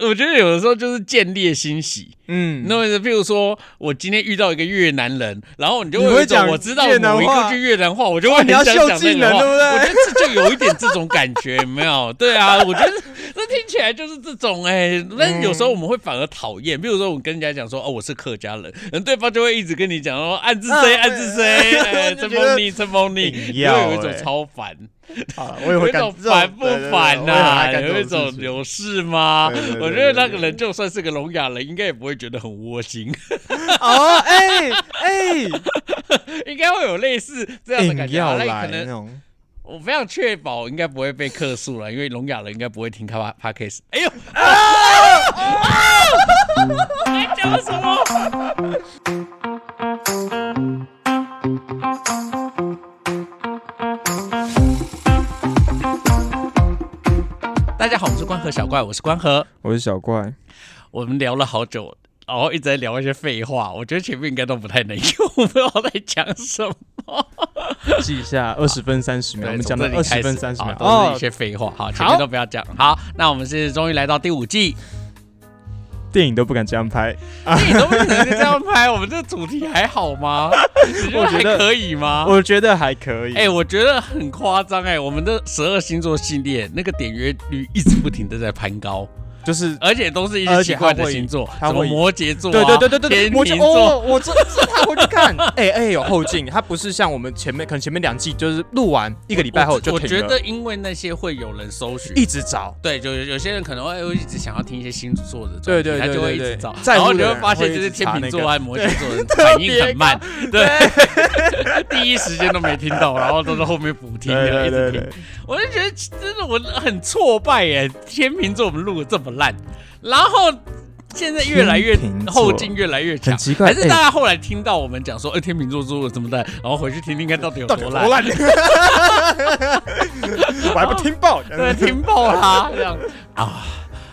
我觉得有的时候就是见猎欣喜，嗯，那么譬如说我今天遇到一个越南人，然后你就你会会有一种讲我知道某一个句越南话，我就会很想讲那个对不对？我觉得这就有一点这种感觉，有没有？对啊，我觉得这听起来就是这种哎、但是有时候我们会反而讨厌，比如说我跟人家讲说哦我是客家人，然后对方就会一直跟你讲说暗自谁啊暗自谁，哎陈峰你陈峰你，硬就有一种哎超烦。啊，我也会干有一种这烦不烦呐？有一种有事吗？我觉得那个人就算是个聋哑人，应该也不会觉得很窝心，哦，哎哎，应该会有类似这样的感硬觉那可能我非常确保应该不会被客诉了，因为聋哑人应该不会听开 p a d k a s 哎呦，我在讲什么？好，我们是关河小怪，我是关河。我是小怪，我们聊了好久，然后一直在聊一些废话，我觉得前面应该都不太能用，我不知道在讲什么。记一下二十分三十秒，我们讲了从这里开始二十分三十秒，都是一些废话。好，前面都不要讲。好，那我们是终于来到第五季，电影都不敢这样拍，电影都不可能这样拍，我们这主题还好吗？你觉得还可以吗？我觉得还可以。哎、我觉得很夸张哎，我们的十二星座系列那个点阅率一直不停的在攀高，就是而且都是一些奇怪的星座，什么摩羯座、啊，对对对对对对，天我就秤座，哦，我这这他会去看，哎哎有后劲，他不是像我们前面可能前面两季就是录完一个礼拜后就停了，我觉得因为那些会有人搜寻，一直找，对，就有有些人可能会会一直想要听一些星座的对对对他就会一直找，然后你会发现，就是天秤座和摩羯座的人反应很慢，对，第一时间都没听到，然后都是后面补听对的，一直听对对对。，我就觉得真的我很挫败耶，天秤座我们录了这么烂，然后。现在越来越后劲越来越强，很奇怪还是哎大家后来听到我们讲说，哎、天秤座做的这么烂，然后回去听听看到底有多烂，多烂？我还不听爆，对，听爆啦，这样 啊！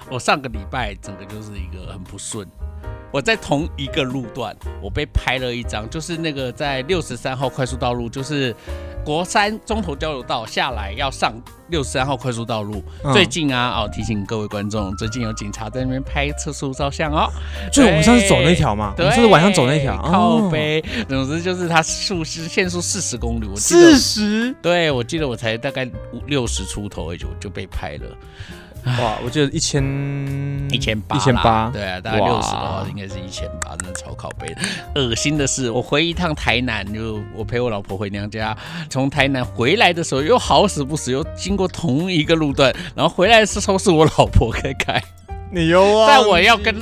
我上个礼拜整个就是一个很不顺。我在同一个路段，我被拍了一张，就是那个在六十三号快速道路，就是国三中头交流道下来要上六十三号快速道路。嗯最近啊，哦，提醒各位观众，最近有警察在那边拍测速照相哦。就是我们上次走那条嘛，我对，们上次晚上走那条，靠哦背。总之就是它速是限速四十公里，我记四得，十，对我记得我才大概五六十出头而已就就被拍了。哇，我记得一千一千八，一千八，对啊，大概哇六十的话应该是一千八，真的超靠背的。恶心的是，我回一趟台南，就我陪我老婆回娘家，从台南回来的时候，又好死不死又经过同一个路段，然后回来的时候是我老婆开开，你又啊？在我要跟，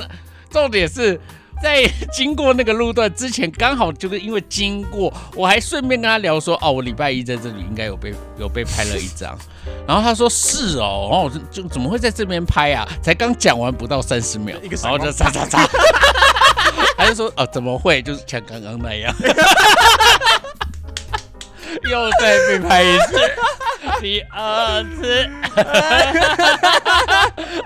重点是。在经过那个路段之前，刚好就是因为经过，我还顺便跟他聊说，哦，我礼拜一在这里应该有被有被拍了一张，然后他说是哦，然后我就就怎么会在这边拍啊？才刚讲完不到三十秒，然后就闪嚓嚓嚓，他就说哦，怎么会？就是像刚刚那样，又再被拍一次，第二次，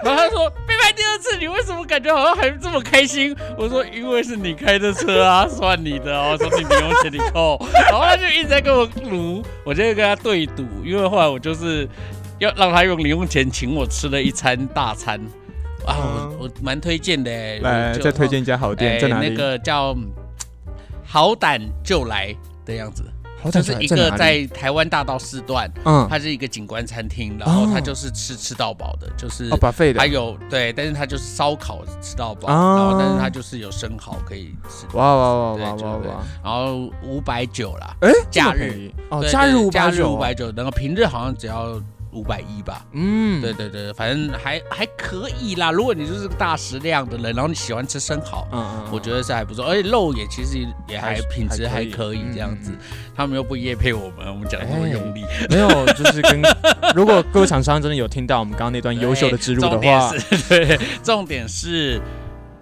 然后他说被拍第二次，你为什么感觉好像还这么开心？我说因为是你开的车啊，算你的哦，说你零用钱你扣，然后他就一直在跟我撸，我就跟他对赌，因为后来我就是要让他用零用钱请我吃了一餐大餐。啊，嗯我我蛮推荐的欸，来再推荐一家好店，在哪里？那个叫嗯好胆就来的样子，好就是一个在台湾大道四段，嗯。它是一个景观餐厅，然后它就是吃吃到饱的，就是哦，把费的。还，有对，但是它就是烧烤吃到饱，啊。然后但是它就是有生蚝可以吃，哇哇哇哇哇哇！然后五百九啦，哎，假日哦，对假日假日五百九，五百九，然后平日好像只要五百一吧。嗯，对对对，反正还还可以啦。如果你就是个大食量的人，然后你喜欢吃生蚝，嗯嗯，我觉得是还不错，而且肉也其实也还还品质还还可以这样子嗯。他们又不夜配我们，我们讲得那么用力。没有，就是跟 如果各位厂商真的有听到我们刚刚那段优秀的植入的话，对，重点是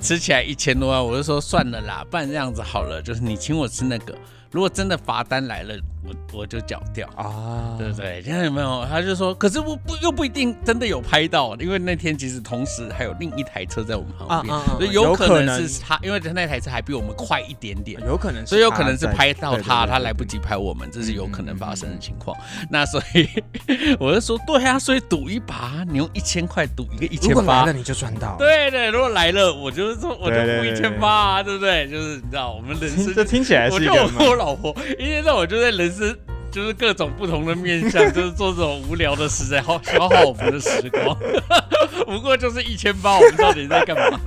吃起来一千多万，我就说算了啦，不然这样子好了，就是你请我吃那个，如果真的罚单来了，我我就缴掉。啊，对不对？现在有没有？他就说，可是我不又不一定真的有拍到，因为那天其实同时还有另一台车在我们旁边，啊啊啊所以有可能是他，因为他那台车还比我们快一点点，有可能，所以有可能是拍到他，他来不及。拍我们，这是有可能发生的情况。那所以 我就说，对啊，所以赌一把，你用一千块赌一个一千八，那你就赚到。对对，如果来了，我就是说，我就付一千八啊，对不对？就是你知道，我们人生这听起来是一个，我就我老婆一天到晚就在人是。就是各种不同的面相，就是做这种无聊的事，在耗消耗我们的时光。不过就是一千八，我们到底在干嘛？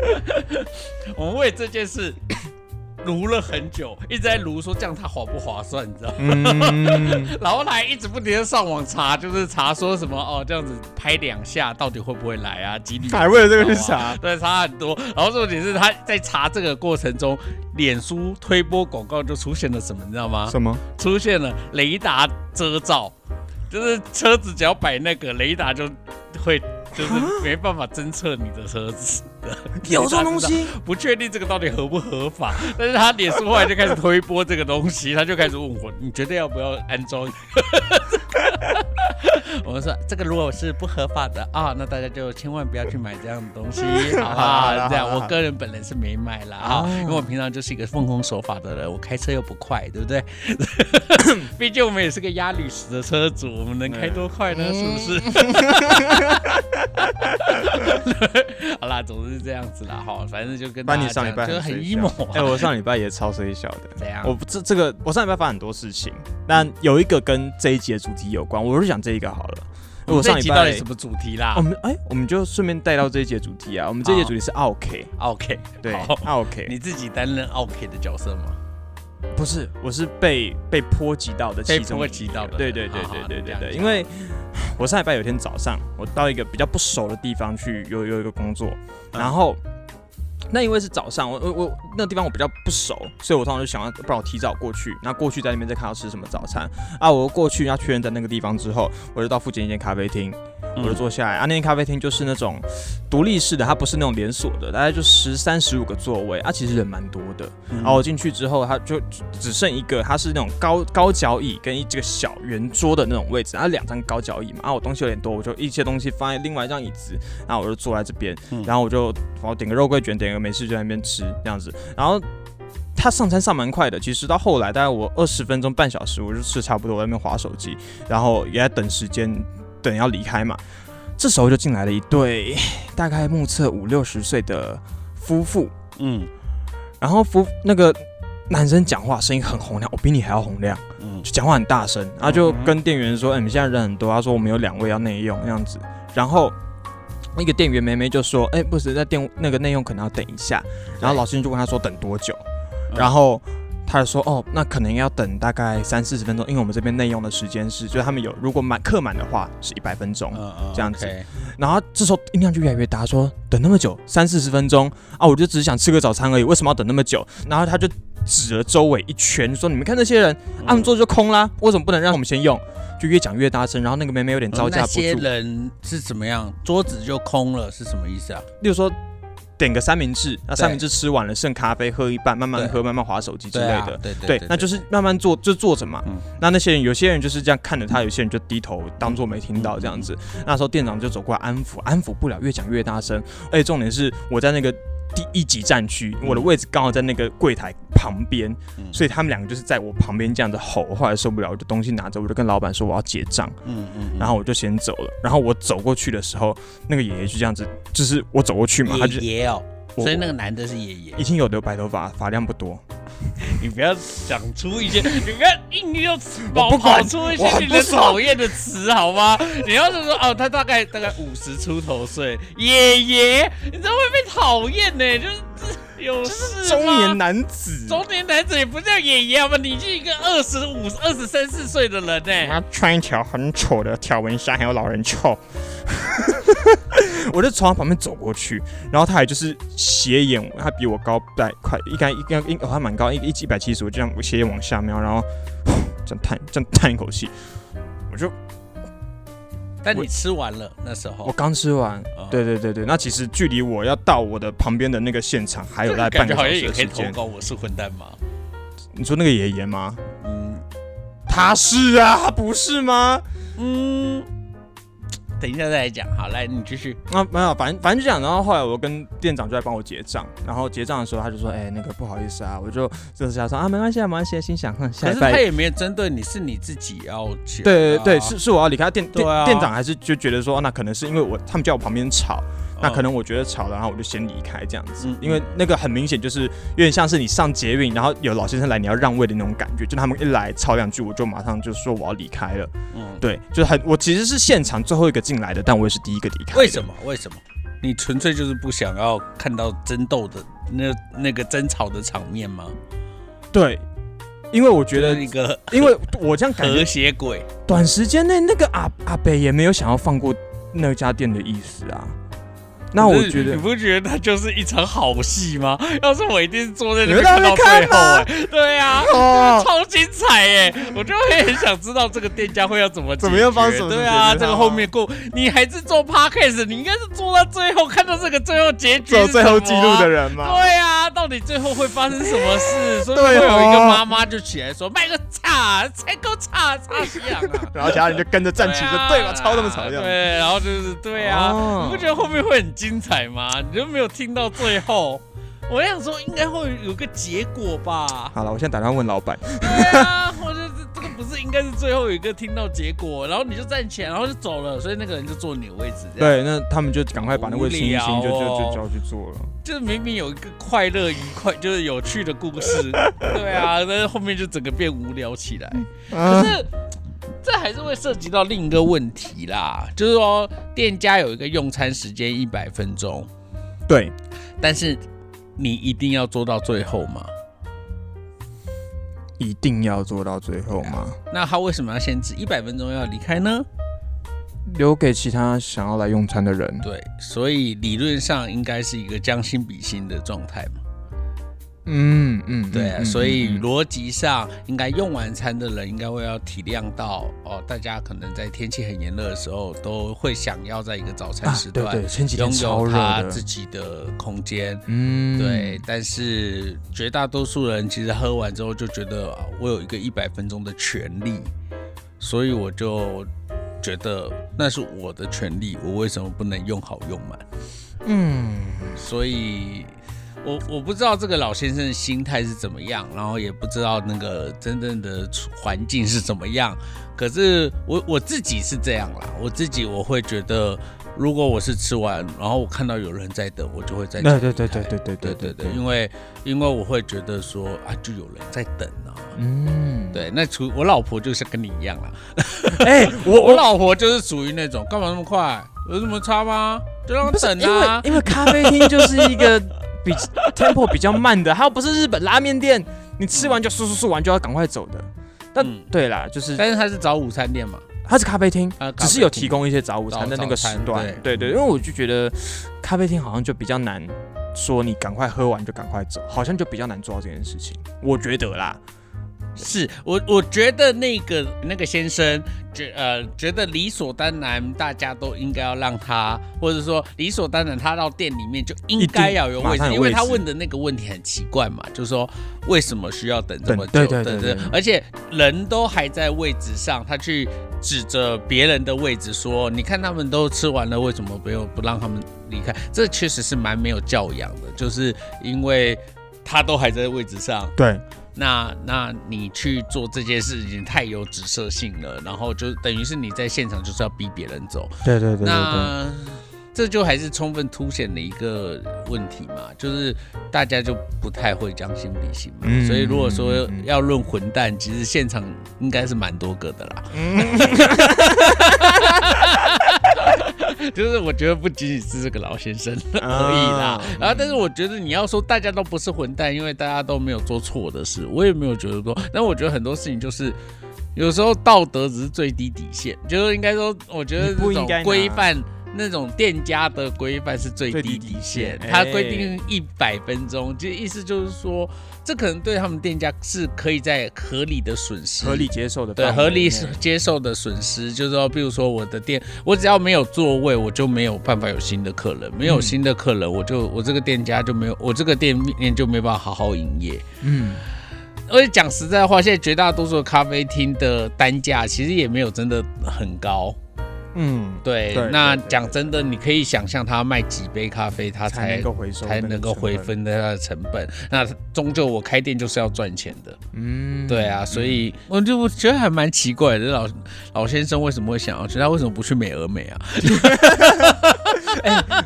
我们为这件事。撸了很久，一直在撸，说这样他划不划算，你知道吗？然后他还一直不停的上网查，就是查说什么哦，这样子拍两下到底会不会来啊？几率还为了这个去查，对，查很多。然后重点是他在查这个过程中，脸书推播广告就出现了什么，你知道吗？什么？出现了雷达遮罩，就是车子只要摆那个雷达就会。就是没办法侦测你的车子的，有这种东西，不确定这个到底合不合法。但是他脸书后来就开始推播这个东西，他就开始问我，你觉得要不要安装？我们说这个如果是不合法的啊，那大家就千万不要去买这样的东西，好吧？这样我个人本人是没买啦，啊，因为我平常就是一个奉公守法的人，我开车又不快，对不对？毕竟我们也是个压旅时的车主，我们能开多快呢？是不是？总之是这样子啦，哈，反正就跟班你上礼拜就很 emo。哎，我上礼拜也超衰小的，怎样？我这这个我上礼拜发很多事情，但有一个跟这一集的主题有关，我就讲这一个好了。我上礼拜到底什么主题啦？我们哎，我们就顺便带到这一节主题啊。我们这一节主题是 OK，OK，对，OK。你自己担任 OK 的角色吗？不是，我是被被波及到的，被波及到的。对对对对对对对，因为。我上礼拜有天早上，我到一个比较不熟的地方去，有有一个工作，然后那因为是早上，我我我那个地方我比较不熟，所以我通常就想要不然我提早过去，那过去在那边再看要吃什么早餐啊，我过去要确认在那个地方之后，我就到附近一间咖啡厅。我就坐下来啊，那间咖啡厅就是那种独立式的，它不是那种连锁的，大概就十三十五个座位啊，其实人蛮多的。然后我进去之后，它就只剩一个，它是那种高高脚椅跟一这个小圆桌的那种位置，然后两张高脚椅嘛。啊，我东西有点多，我就一些东西放在另外一张椅子，然后我就坐在这边，然后我就我点个肉桂卷，点个美式就在那边吃这样子。然后他上餐上蛮快的，其实到后来大概我二十分钟半小时我就吃差不多，我在那边划手机，然后也在等时间。等要离开嘛，这时候就进来了一对大概目测五六十岁的夫妇，嗯，然后夫那个男生讲话声音很洪亮，我比你还要洪亮，嗯，就讲话很大声，然后就跟店员说：“哎，你们现在人很多。”他说：“我们有两位要内用，这样子。”然后那个店员妹妹就说：“哎，不是，在店那个内用可能要等一下。”然后老师就问他说：“等多久？”然后。他就说：“哦，那可能要等大概三四十分钟，因为我们这边内用的时间是，就是他们有如果满客满的话是一百分钟，这样子。然后这时候音量就越来越大，说等那么久，三四十分钟啊，我就只是想吃个早餐而已，为什么要等那么久？然后他就指了周围一圈，说你们看那些人，按桌就空啦，为什么不能让我们先用？就越讲越大声，然后那个妹妹有点招架不住。那些人是怎么样？桌子就空了是什么意思啊？例如说。”点个三明治，那三明治吃完了，剩咖啡喝一半，慢慢喝，慢慢划手机之类的。对对，那就是慢慢坐，就坐着嘛。那那些人，有些人就是这样看着他，有些人就低头当做没听到这样子。那时候店长就走过来安抚，安抚不了，越讲越大声。而且重点是我在那个。第一级战区，我的位置刚好在那个柜台旁边，所以他们两个就是在我旁边这样子吼。后来受不了，我就东西拿着，我就跟老板说我要结账。嗯嗯，然后我就先走了。然后我走过去的时候，那个爷爷就这样子，就是我走过去嘛，他就爷爷哦，所以那个男的是爷爷，已经有留白头发，发量不多。你不要讲出一些，你不要硬要跑跑出一些你的讨厌的词好吗？你要是说哦，他大概大概五十出头岁，爷爷，你这会被讨厌呢？就是有事中年男子，中年男子也不叫爷爷好吗？你是一个二十五、二十三四岁的人呢。他穿一条很丑的条纹衫，还有老人臭。我就从他旁边走过去，然后他还就是斜眼，他比我高百快，应该应该应该还蛮高，一一一百七十，我这样斜眼往下瞄，然后 这样叹这样叹一口气，我就。但你吃完了那时候，我刚吃完，对对对对，那其实距离我要到我的旁边的那个现场还有大概半个小时的时间。投稿我是混蛋吗？你说那个爷爷吗？嗯他是啊，他不是吗？嗯，等一下再来讲。好，来你继续。啊，没有，反正反正就这样。然后后来我跟店长就在帮我结账，然后结账的时候他就说：“哎、那个不好意思啊。”我就就是想说啊，没关系啊，没关系啊，心想哼，下可。是他也没有针对你，是你自己要去、啊。对对对，是是我要离开店店、啊店长还是就觉得说，那可能是因为我他们叫我旁边吵，那可能能我觉得吵了，然后我就先离开这样子，嗯因为那个很明显就是有点像是你上捷运，然后有老先生来你要让位的那种感觉，就他们一来吵两句，我就马上就说我要离开了。嗯，对，就是很我其实是现场最后一个进来的，但我也是第一个离开。为什？么？为什么？你纯粹就是不想要看到争斗的那那个争吵的场面吗？对，因为我觉得一，个因为我这样感和觉，谐鬼，短时间内那个阿阿北也没有想要放过那家店的意思啊。那我觉得你不觉得它就是一场好戏吗？要是我一定是坐在那你们边看到最后、哎，对啊，哦，超精彩哎！我就会很想知道这个店家会要怎么怎么样帮解决什么对啊，这个后面过，你还是做 podcast，你应该是做到最后，看到这个最后结局做最后记录的啊。人嘛。对啊，到底最后会发生什么事？所以会有一个哦妈妈就起来说：“卖个叉，才够叉，叉西洋啊！”然后其他人就跟着站起说：“对吧？超那么吵这样。”对，然后就是对啊，哦你不觉得后面会很精彩吗？你就没有听到最后。我想说，应该会有个结果吧？好了，我现在打电话问老板。对啊，我觉得这这个不是应该是最后有一个听到结果，然后你就站起来，然后就走了，所以那个人就坐你的位置，对，那他们就赶快把那位星星就就就叫去做了。就是明明有一个快乐、愉快，就是有趣的故事，对啊，但是后面就整个变无聊起来。可嗯，是这还是会涉及到另一个问题啦，就是说店家有一个用餐时间一百分钟，对，但是你一定要做到最后吗？一定要做到最后吗？那他为什么要限制一百分钟要离开呢？留给其他想要来用餐的人。对，所以理论上应该是一个将心比心的状态嘛。嗯嗯，对啊，嗯所以逻辑上应该用完餐的人应该会要体谅到哦，大家可能在天气很炎热的时候都会想要在一个早餐啊时段对对，前几拥天超热有他，自己的空间。嗯，对，但是绝大多数人其实喝完之后就觉得啊我有一个一百分钟的权利，所以我就觉得那是我的权利，我为什么不能用好用满？嗯，所以我我不知道这个老先生的心态是怎么样，然后也不知道那个真正的环境是怎么样。可是我我自己是这样啦，我自己我会觉得，如果我是吃完，然后我看到有人在等，我就会在对对对对对对对对因为因为我会觉得说啊，就有人在等啊。嗯，对，那除我老婆就是跟你一样啦，哎，我我老婆就是属于那种干嘛那么快，有什么差吗？就让我等不是因为啊。因为咖啡厅就是一个比 tempo 比较慢的，它又不是日本拉面店，你吃完就速速速完就要赶快走的。但嗯对啦，就是但是它是早午餐店嘛，它是咖啡厅，啡只是有提供一些早午餐的那个时段餐。对对，因为我就觉得咖啡厅好像就比较难说你赶快喝完就赶快走，好像就比较难做到这件事情。我觉得啦，是我我觉得那个那个先生觉呃觉得理所当然，大家都应该要让他，或者说理所当然，他到店里面就应该要有位置，因为他问的那个问题很奇怪嘛，就是说为什么需要等这么久？等对对对对而且人都还在位置上，他去指着别人的位置说：“你看他们都吃完了，为什么不用不让他们离开？”这确实是蛮没有教养的，就是因为他都还在位置上，对，那那你去做这件事情太有指涉性了，然后就等于是你在现场就是要逼别人走，对对对对对，那这就还是充分凸显了一个问题嘛，就是大家就不太会将心比心嘛，嗯所以如果说要论混蛋，其实现场应该是蛮多个的啦。就是我觉得不仅仅是这个老先生 而已啦，啊然后但是我觉得你要说大家都不是混蛋，因为大家都没有做错的事，我也没有觉得说，但我觉得很多事情就是。有时候道德只是最低底线，就是应该说，我觉得这种规范，那种店家的规范是最低底底线线。它哎规定一百分钟，就意思就是说，这可能对他们店家是可以在合理的损失，合理接受的对合理接受的损失，就是说，比如说我的店，我只要没有座位，我就没有办法有新的客人，没有嗯新的客人，我就我这个店家就没有，我这个店面就没办法好好营业。嗯，而且讲实在话，现在绝大多数咖啡厅的单价其实也没有真的很高。嗯，对，对那对对讲真的，你可以想象他卖几杯咖啡，他才才能够回收，才能够回。分他的成本。那终究我开店就是要赚钱的，嗯，对啊，所以我就觉得还蛮奇怪的，老老先生为什么会想要去？他为什么不去美而美啊？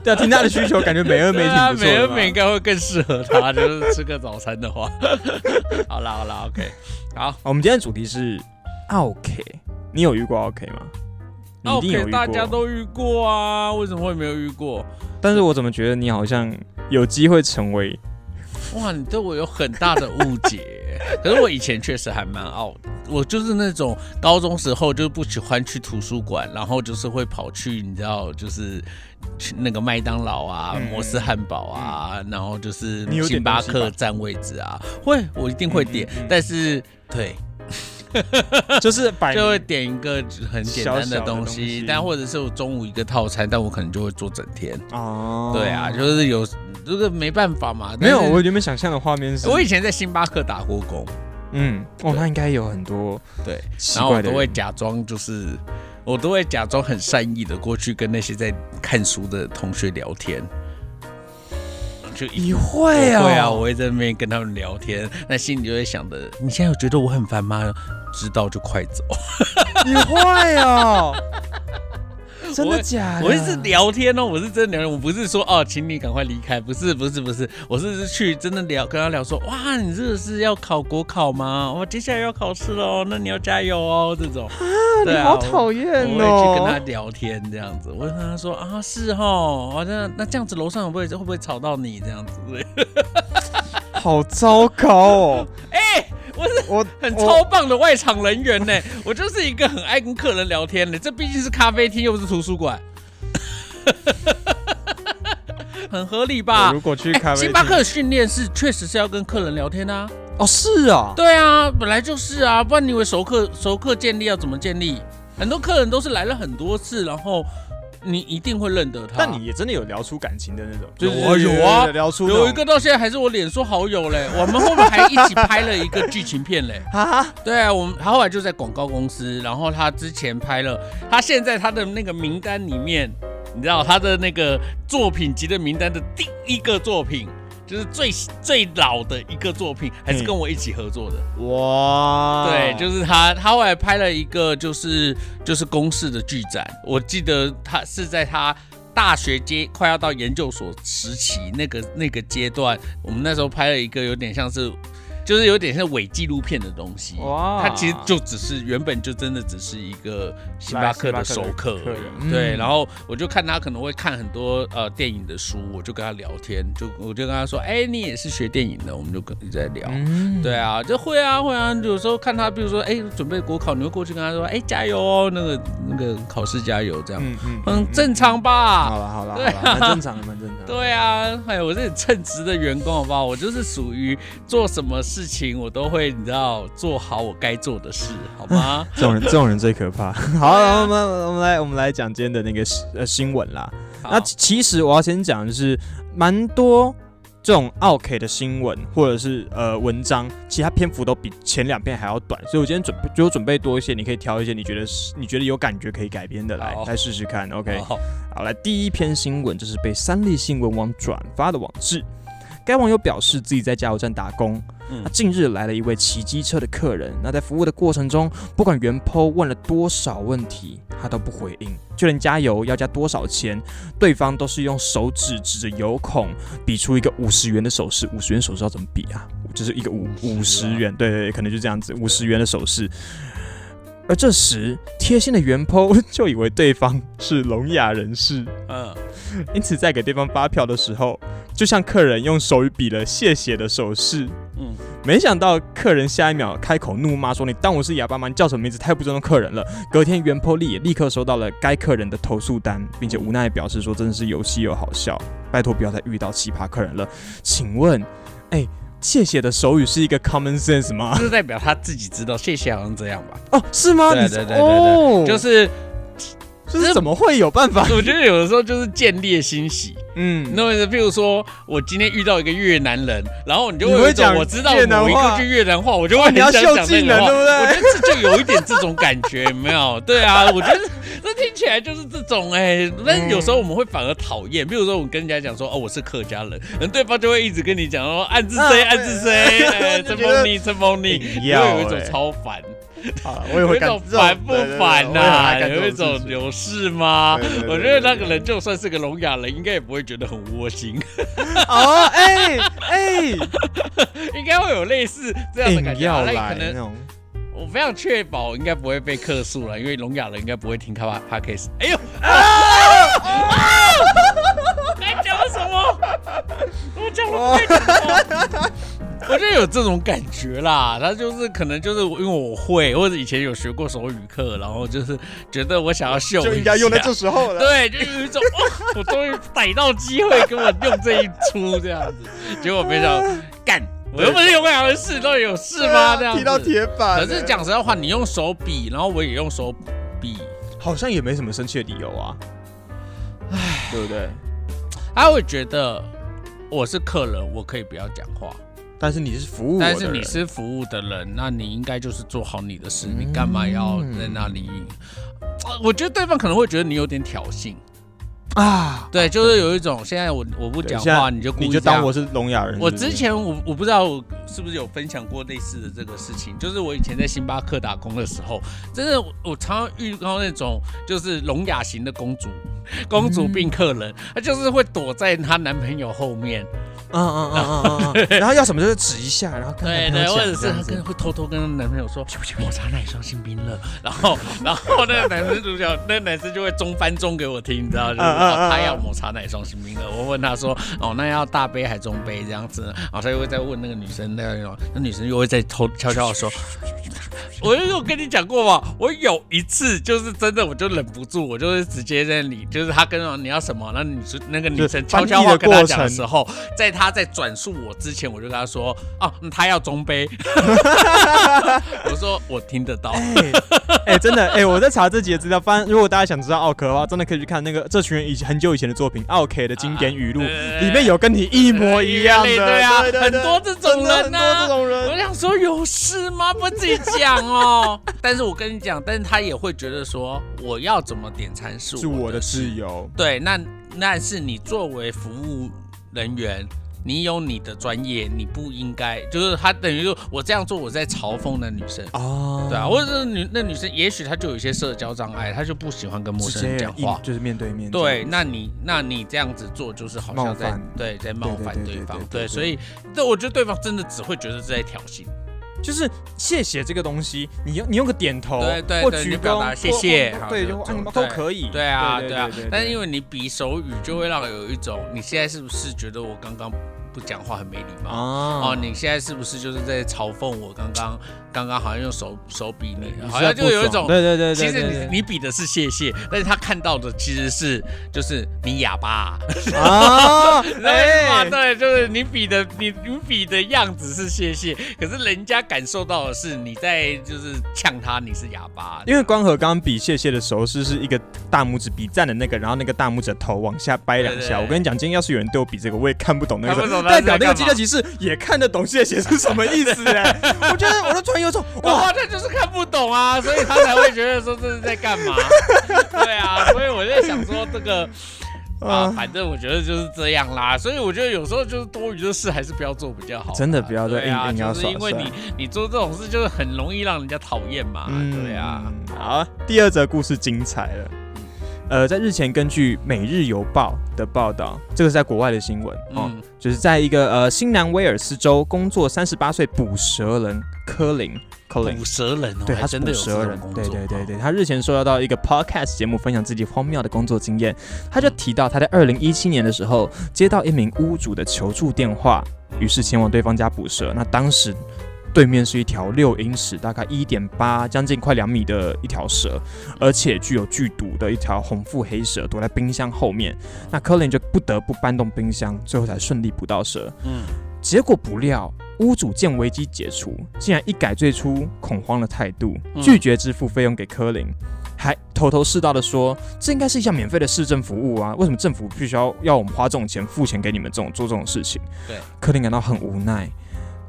对啊，听他的需求，感觉美而美对啊，挺不错的嘛美而美应该会更适合他，就是吃个早餐的话。好啦好啦，OK，好我们今天的主题是 OK，你有遇过 OK 吗？你一定有遇，OK，过。大家都遇过啊，为什么会没有遇过？但是我怎么觉得你好像有机会成为？哇，你对我有很大的误解。可是我以前确实还蛮傲的，我就是那种高中时候就不喜欢去图书馆，然后就是会跑去，你知道，就是去那个麦当劳啊、嗯摩斯汉堡啊，然后就是你星巴克占位置啊，会，我一定会点，但是对。就是摆就会点一个很简单的小小的东东西，但或者是我中午一个套餐，但我可能就会做整天。哦，对啊，就是有这个没办法嘛。没有，我原本想象的画面是，我以前在星巴克打过工，嗯，哦，那应该有很多对，然后我。都会假装就是，我都会假装很善意的过去跟那些在看书的同学聊天。就一你会啊？会啊，我会在那边跟他们聊天，那心里就会想的，你现在有觉得我很烦吗？知道就快走。你会哦？真的假的？我是聊天哦，我是真的聊天，我不是说哦，请你赶快离开，不是不是不是，我是去真的聊，跟他聊说，哇，你这个是要考国考吗？哇，接下来要考试喽，那你要加油哦，这种。啊好讨厌哦我会去跟他哦。聊天这样子，我会跟他说啊，是哦，好那那这样子楼上会不会会不会吵到你这样子？对，好糟糕哦！哎、我是我很超棒的外场人员呢，我就是一个很爱跟客人聊天的，这毕竟是咖啡厅又不是图书馆，很合理吧？如果去哎咖啡厅星巴克的训练是确实是要跟客人聊天啊。哦，是啊，对啊，本来就是啊，不然你以为熟客熟客建立要怎么建立？很多客人都是来了很多次，然后你一定会认得他。但你也真的有聊出感情的那种，有啊就是有啊聊出有一个到现在还是我脸书好友嘞，我们后面还一起拍了一个剧情片嘞。啊，对啊，我们他后来就在广告公司，然后他之前拍了，他现在他的那个名单里面，你知道他的那个作品集的名单的第一个作品，就是最最老的一个作品，还是跟我一起合作的。哇，对，就是他，他后来拍了一个就是就是公式的剧展，我记得他是在他大学阶快要到研究所时期那个那个阶段，我们那时候拍了一个有点像是。就是有点像伪纪录片的东西，哇它其实就只是原本就真的只是一个星巴克的熟客对。嗯然后我就看他可能会看很多呃电影的书，我就跟他聊天，就我就跟他说，哎、你也是学电影的，我们就跟一直在聊，嗯，对啊，就会啊会啊，有时候看他，比如说哎、准备国考，你会过去跟他说，哎、加油哦，那个那个考试加油，这样，嗯正。常吧好吧？了好了，对好了蛮正常的，蛮正常的。对啊，哎，我是很称职的员工，好不好？我就是属于做什么事情我都会，你知道，做好我该做的事，好吗？这种人，这种人最可怕。好，我们我们来我们来讲今天的那个呃新闻啦。那其其实我要先讲的是，蛮多这种 OK 的新闻或者是呃文章，其他篇幅都比前两篇还要短，所以我今天准备就有准备多一些，你可以挑一些你觉得是你觉得有感觉可以改编的来好来试试看。OK，好好，来第一篇新闻，就是被三立新闻网转发的网志。该网友表示自己在加油站打工，嗯那近日来了一位骑机车的客人，那在服务的过程中，不管原 po 问了多少问题，他都不回应，就连加油要加多少钱，对方都是用手指指着油孔，比出一个五十元的手势。五十元手势要怎么比啊？就是一个五五十元，对对对，可能就这样子，五十元的手势。而这时，贴心的原 po 就以为对方是聋哑人士，嗯，因此在给对方发票的时候，就向客人用手语比了谢谢的手势。嗯，没想到客人下一秒开口怒骂说：“你当我是哑巴吗？你叫什么名字？太不尊重客人了。”隔天，袁坡利也立刻收到了该客人的投诉单，并且无奈表示说：“真的是有戏又好笑，拜托不要再遇到奇葩客人了。”请问，哎、谢谢的手语是一个 common sense 吗？就是代表他自己知道，谢谢，好像这样吧。哦，是吗？对对对对对，哦，就是就是怎么会有办法？我觉得有的时候就是见猎心喜，嗯，那么譬如说我今天遇到一个越南人，然后你就会会讲讲我知道某一个句越南话，我就会哇，很你想讲那个话。对不我觉？得这就有一点这种感觉，有没有？对啊，我觉得 这听起来就是这种哎、但有时候我们会反而讨厌，比如说我跟人家讲说哦我是客家人，然后对方就会一直跟你讲说暗自谁啊暗自谁，哎，就觉得陈蒙你陈蒙你，硬你会有一种哎超烦，啊，我也会感有一种这种烦不烦呐、有一种有事吗？我觉得那个人就算是个聋哑人，应该也不会觉得很窝心，哦，哎哎，应该会有类似这样的感觉那可能我非常确保应该不会被客诉了，因为聋哑人应该不会听他 p o d c a s 哎呦，该有这种感觉啦，他就是可能就是因为我会，或者以前有学过手语课，然后就是觉得我想要秀，就应该用在这时候了。对，就有一种 哦，我终于逮到机会跟我用这一出这样子，结果没想到干，我又不是有个的事，到底有事吗？啊这样子踢到铁板。可是讲实在话，你用手比，然后我也用手比，好像也没什么生气的理由啊，唉，对不对？他会觉得我是客人，我可以不要讲话，但是你是服务但是你是服务的人，那你应该就是做好你的事，你干嘛要在那里？啊我觉得对方可能会觉得你有点挑衅，啊，对，就是有一种现在我我不讲话，你就故意你就当我是聋哑人。我之前我我不知道我是不是有分享过类似的这个事情，就是我以前在星巴克打工的时候，真的我我常常遇到那种就是聋哑型的公主，公主病客人，她就是会躲在她男朋友后面，嗯嗯嗯嗯嗯嗯，然后要什么就是指一下，然后跟对对，或者是她跟会偷偷跟男朋友说去不去抹茶奶霜新冰乐，然后 然后那个男生主角那个男生就会中翻中给我听，你知道就是嗯嗯嗯哦他要抹茶奶霜新冰乐，我问他说哦那要大杯还中杯？这样子，然后他又会再问那个女生那种，那女生又会再偷悄悄的说。我就有跟你讲过嘛，我有一次就是真的，我就忍不住，我就是直接在那里，就是他跟我你要什么，那女生那个女生悄悄话跟他讲的时候，在他在转述我之前，我就跟他说，哦，嗯他要中杯，我说我听得到，哎哎，真的哎，我在查这集的资料，发现如果大家想知道奥克的话，真的可以去看那个这群人以前很久以前的作品《奥 K 的经典语录啊》，里面有跟你一模一样的，对啊很多这种人啊很多这种我，想说有事吗？不自己讲哦。但是我跟你讲，但是他也会觉得说，我要怎么点餐是是我的事自由。对，那那是你作为服务人员，你有你的专业，你不应该就是他等于说我这样做，我在嘲讽那女生。哦，对啊，或者是女那女生，也许她就有一些社交障碍，她就不喜欢跟陌生人讲话。就是面对面对，那你那你这样子做，就是好像在对在冒犯对方对，所以这我觉得对方真的只会觉得是在挑衅。就是谢谢这个东西，你用你用个点头，对对对或鞠躬，你表达谢谢对，都可以。对啊，对对啊对。但是因为你比手语，就会让人有一种，你现在是不是觉得我刚刚不讲话很没礼貌？哦哦，你现在是不是就是在嘲讽我刚刚刚刚好像用手手比你，你好像就有一种。对对对对，其实你你比的是谢谢，但是他看到的其实是就是你哑巴、啊，对就是你比的你你比的样子是谢谢，可是人家感受到的是你在就是呛他你是哑巴，因为光和刚刚比谢谢的时候是是一个大拇指比赞的那个，然后那个大拇指头往下掰两下。我跟你讲，今天要是有人对我比这个，我也看不懂那个，代表那个在干嘛。基特骑士也看得懂谢谢是什么意思哎。我觉得我都懂啊，所以他才会觉得说这是在干嘛？对啊，所以我在想说这个。啊，啊反正我觉得就是这样啦，所以我觉得有时候就是多余的事还是不要做比较好。真的不要再对啊，硬硬要就是因为你你做这种事就是很容易让人家讨厌嘛。对啊，嗯好，第二则故事精彩了。呃，在日前根据《每日邮报》的报道，这个是在国外的新闻哦，嗯，就是在一个呃新南威尔斯州工作三十八岁捕蛇人科林捕。蛇人哦，对，他是捕真的有蛇人，对对对对，他日前受邀到一个 podcast 节目分享自己荒谬的工作经验，他就提到他在二零一七年的时候接到一名屋主的求助电话，于是前往对方家捕蛇。那当时对面是一条六英尺，大概一点八，将近快两米的一条蛇，而且具有剧毒的一条红腹黑蛇躲在冰箱后面。那科林就不得不搬动冰箱，最后才顺利捕到蛇。嗯，结果不料，屋主见危机解除，竟然一改最初恐慌的态度，嗯拒绝支付费用给科林，还头头是道的说，这应该是一项免费的市政服务啊，为什么政府必须要要我们花这种钱付钱给你们这种做这种事情？对，柯林感到很无奈。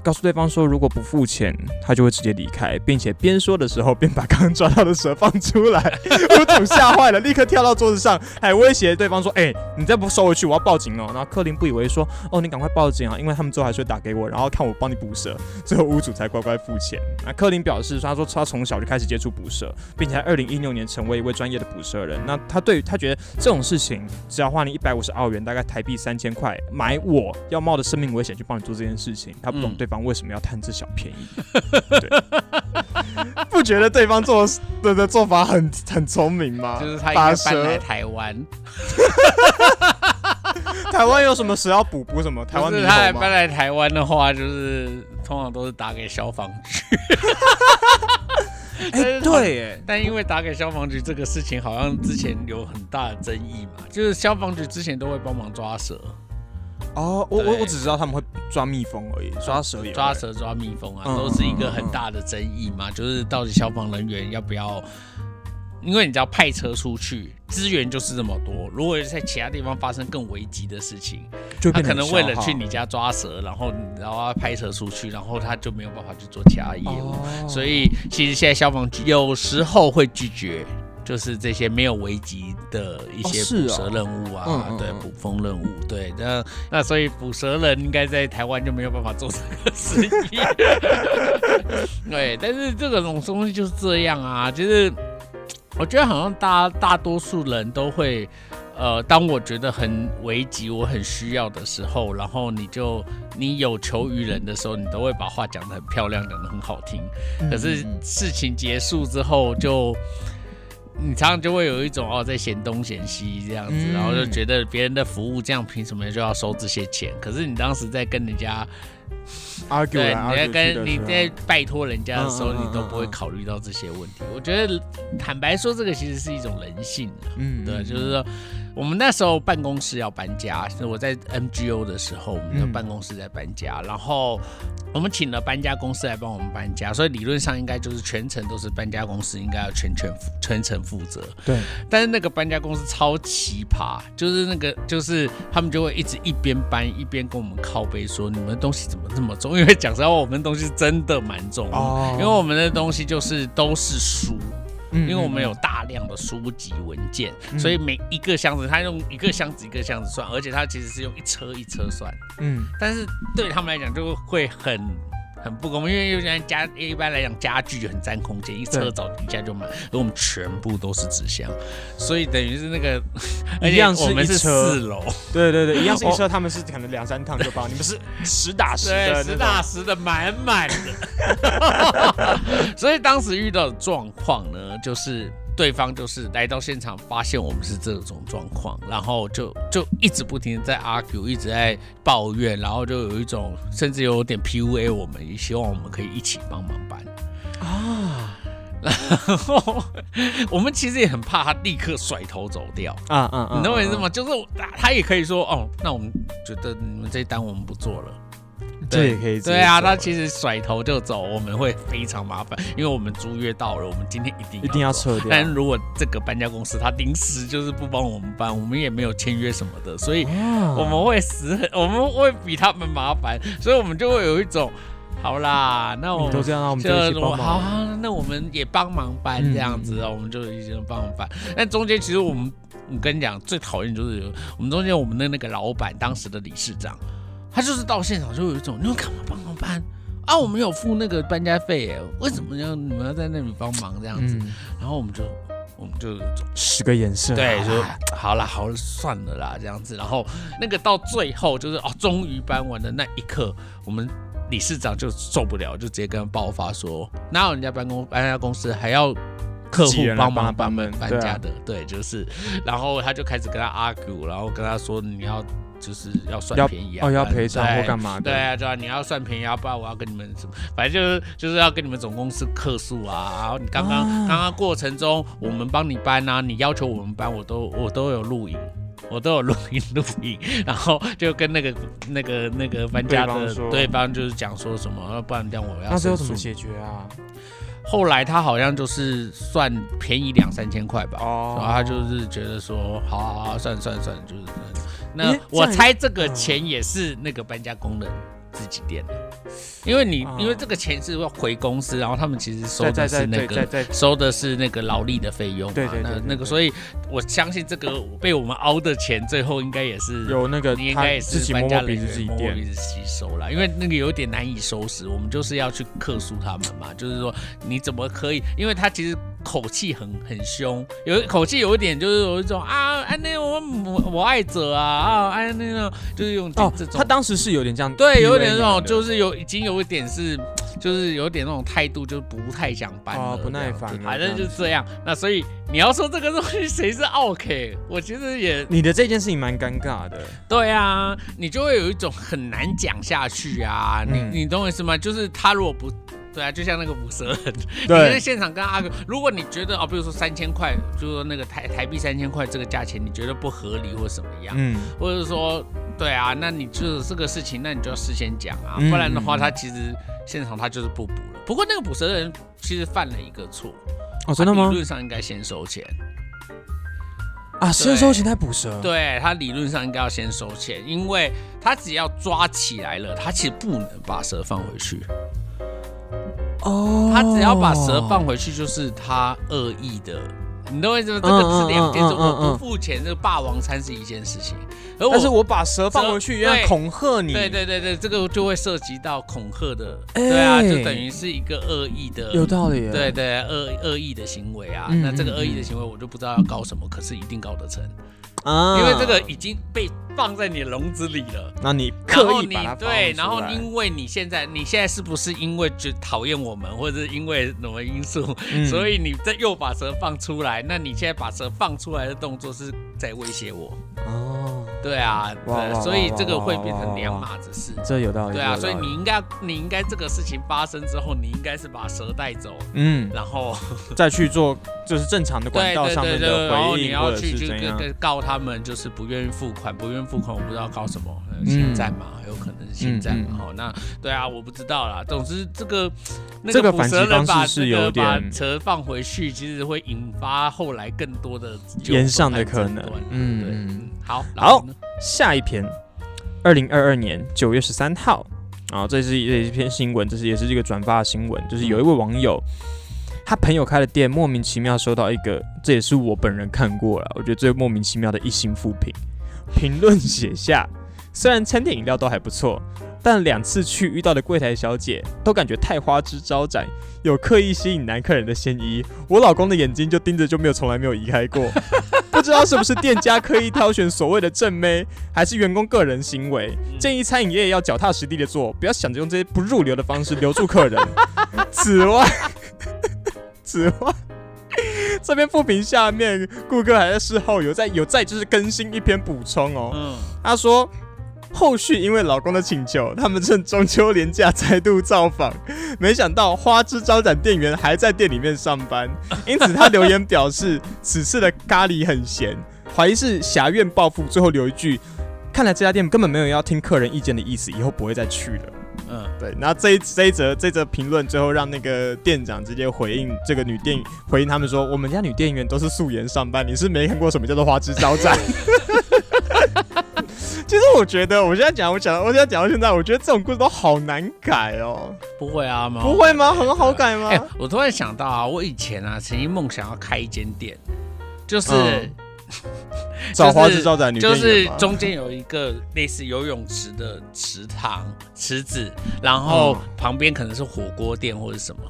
告诉对方说，如果不付钱，他就会直接离开，并且边说的时候边把刚刚抓到的蛇放出来。屋主吓坏了，立刻跳到桌子上，还威胁对方说：“哎、你再不收回去，我要报警哦。”然后克林不以为说：“哦，你赶快报警啊，因为他们之后还是会打给我，然后看我帮你捕蛇。”最后屋主才乖乖付钱。那克林表示说：“他说他从小就开始接触捕蛇，并且在二零一六年成为一位专业的捕蛇人。那他对他觉得这种事情只要花你一百五十澳元，大概台币三千块，买我要冒着生命危险去帮你做这件事情，他不懂嗯对方为什么要贪这小便宜。对，不觉得对方做的的做法很很聪明吗？就是他应把该搬来，台湾，台湾有什么蛇要补补什么？台湾猕就是他来？搬来台湾的话，就是通常都是打给消防局。哎、对，哎，但因为打给消防局这个事情，好像之前有很大的争议嘛，就是消防局之前都会帮忙抓蛇、哦，我我我只知道他们会抓蜜蜂而已，抓蛇也抓。蛇、抓蜜蜂啊，嗯都是一个很大的争议嘛。就是到底消防人员要不要？因为你只要派车出去，资源就是这么多。如果在其他地方发生更危急的事情，他就他可能为了去你家抓蛇，然后然后他派车出去，然后他就没有办法去做其他业务。哦所以其实现在消防局有时候会拒绝，就是这些没有危急的一些捕蛇任务啊，对，捕风任务，对，那那所以捕蛇人应该在台湾就没有办法做这个事情，对，但是这种东西就是这样啊，就是我觉得好像大大多数人都会。呃，当我觉得很危急，我很需要的时候，然后你就你有求于人的时候，你都会把话讲得很漂亮，讲得很好听。可是事情结束之后就，你常常就会有一种哦，在嫌东嫌西这样子，嗯然后就觉得别人的服务这样凭什么就要收这些钱？可是你当时在跟人家，argue 对，你在跟你在拜托人家的时候，你都不会考虑到这些问题。我觉得坦白说，这个其实是一种人性啊。嗯对，就是说，我们那时候办公室要搬家，是我在 MGO 的时候，我们的嗯办公室在搬家，然后我们请了搬家公司来帮我们搬家，所以理论上应该就是全程都是搬家公司应该要全权负全程负责。对，但是那个搬家公司超奇葩，就是那个就是他们就会一直一边搬一边跟我们靠背说你们的东西怎么这么重？因为讲实话，我们东西真的蛮重的，哦因为我们的东西就是都是书。因因为我们有大量的书籍文件，嗯所以每一个箱子，他用一个箱子一个箱子算，而且他其实是用一车一车算。嗯但是对他们来讲就会很很不公平，因为有些家一般来讲家具就很占空间，一车对找一下就满，而我们全部都是纸箱，所以等于是那个，而且一样是我们是一车四楼，对对对，一样是一哦车，他们是可能两三趟就包，你们是实打实实打。实的满满的。所以当时遇到的状况呢，就是对方就是来到现场，发现我们是这种状况，然后就就一直不停的在 argue，一直在抱怨，然后就有一种甚至有点 PUA 我们，也希望我们可以一起帮忙搬。啊然后我们其实也很怕他立刻甩头走掉，啊啊！你懂我意思吗？就是我他也可以说，哦，那我们觉得你们这一单我们不做了。这也可以对啊，他其实甩头就走，我们会非常麻烦，因为我们租约到了，我们今天一定一定要撤掉。但如果这个搬家公司他临时就是不帮我们搬，我们也没有签约什么的，所以啊。我们会死很，我们会比他们麻烦，所以我们就会有一种，好啦，那我们你都这样，那我们就就一起帮我好、啊，那我们也帮忙搬嗯。这样子啊，我们就一起帮忙搬。但中间其实我们，我跟你讲，最讨厌就是我们中间我们的那个老板，当时的理事长，他就是到现场就有一种，你们干嘛帮忙搬啊？我们有付那个搬家费耶，为什么要你们要在那里帮忙这样子？嗯，然后我们就我们就使个眼色。对，就啊好啦，好了，算了啦，这样子。然后那个到最后就是哦，终于搬完的那一刻，我们理事长就受不了，就直接跟他爆发说，哪有人家办公搬家公司还要客户帮忙搬帮们搬对啊家的？对，就是，然后他就开始跟他 argue，然后跟他说你要就是要算便宜啊，哦，要赔偿或干嘛的？对啊，对啊，你要算便宜啊，不然我要跟你们什么，反正就是就是要跟你们总公司客诉啊。然后你刚刚啊刚刚过程中，我们帮你搬啊，你要求我们搬，我都我都有录影。我都有录音录影，然后就跟那个那个那个搬家的对方对方就是讲说什么，不然这样我要那时候怎么解决啊？后来他好像就是算便宜两三千块吧，哦。然后他就是觉得说，好好好，算了算了算了，就是那我猜这个嗯。钱也是那个搬家工人自己垫的，因为你、哦。因为这个钱是要回公司，然后他们其实收的是那个收的是那个劳力的费用嘛，那对对对对对。那个，所以我相信这个被我们凹的钱，最后应该也是有那个你应该也自己是搬家摸摸鼻子人员摸摸自己垫。鼻子吸收了，因为那个有点难以收拾，我们就是要去克诉他们嘛，就是说你怎么可以？因为他其实口气很很凶，有口气有一点就是有一种啊，安那我我我爱者啊啊，安那种就是用哦这，种他当时是有点这样，对，有点那种，就是是有已经有一点是，就是有点那种态度，就是不太想搬了，哦不耐烦反正就是这样。那所以你要说这个东西谁是 OK，我其实也你的这件事情蛮尴尬的，对啊，你就会有一种很难讲下去啊。你嗯你懂我意思吗？就是他如果不。对啊，就像那个捕蛇人，你在，现场跟阿哥，如果你觉得哦，比如说三千块，就是说那个台台币三千块这个价钱，你觉得不合理或什么样，嗯，或者是说，对啊，那你就是这个事情，那你就要事先讲啊，嗯不然的话，他其实现场他就是不补了。不过那个捕蛇人其实犯了一个错，哦，真的吗理？论上应该先收钱，啊，先收钱再捕蛇，，对他理论上应该要先收钱，因为他只要抓起来了，他其实不能把蛇放回去，哦，他只要把蛇放回去，就是他恶意的。你懂我意思吗？这个是两件事，我不付钱，这个霸王餐是一件事情，而但是我把蛇放回去，蛇原来恐吓你，对对对对，这个就会涉及到恐吓的，哎对啊，就等于是一个恶意的，有道理耶，对对恶恶意的行为啊。嗯那这个嗯恶意的行为，我就不知道要告什么，可是一定告得成，啊，因为这个已经被放在你的笼子里了。那你刻意把它对，然后因为你现在你现在是不是因为就讨厌我们，或者是因为什么因素，嗯所以你这又把蛇放出来？那你现在把蛇放出来的动作是在威胁我？哦，对啊，对，所以这个会变成两码子事。这有道理，对啊，所以你应该，你应该这个事情发生之后，你应该是把蛇带走，嗯，然后 再去做就是正常的管道上面的回应，然后你要去就是怎样，跟跟告他们，就是不愿意付款，不愿意付款，我不知道告什么，呃嗯。侵占嘛，有可能是侵占嘛，嗯。嗯哈，那对啊，我不知道啦。总之这个那这个捕蛇反击方人把式是有这个把点蛇放回去，其实会引发后来更多的延上的可能嗯好，好下一篇，二零二二年九月十三号啊，这是这一篇新闻，这是也是这个转发的新闻，就是有一位网友，他朋友开的店莫名其妙收到一个，这也是我本人看过了，我觉得最莫名其妙的一星负评，评论写下，虽然餐点饮料都还不错。但两次去遇到的柜台小姐都感觉太花枝招展，有刻意吸引男客人的嫌疑。我老公的眼睛就盯着，就没有从来没有移开过。不知道是不是店家刻意挑选所谓的正妹，还是员工个人行为。建议餐饮业要脚踏实地的做，不要想着用这些不入流的方式留住客人。此外，此外，这边复评下面，顾客还在事后有在有在就是更新一篇补充哦。嗯，他说，后续因为老公的请求，他们趁中秋连假再度造访，没想到花枝招展店员还在店里面上班，因此他留言表示此次的咖喱很咸，怀疑是侠怨报复，最后留一句。看来这家店根本没有要听客人意见的意思，以后不会再去了。嗯，对，然后这一这一则这则评论最后让那个店长直接回应这个女店回应他们说，我们家女店员都是素颜上班，你是没看过什么叫做花枝招展。其实我觉得，我现在讲，我讲，我现在讲到现在，我觉得这种故事都好难改哦。不会啊，吗不会吗？很好改吗？哎、我突然想到啊，我以前啊曾经梦想要开一间店，就是、嗯 找花枝招展女店就是中间有一个类似游泳池的池塘池子，然后嗯旁边可能是火锅店或者什么。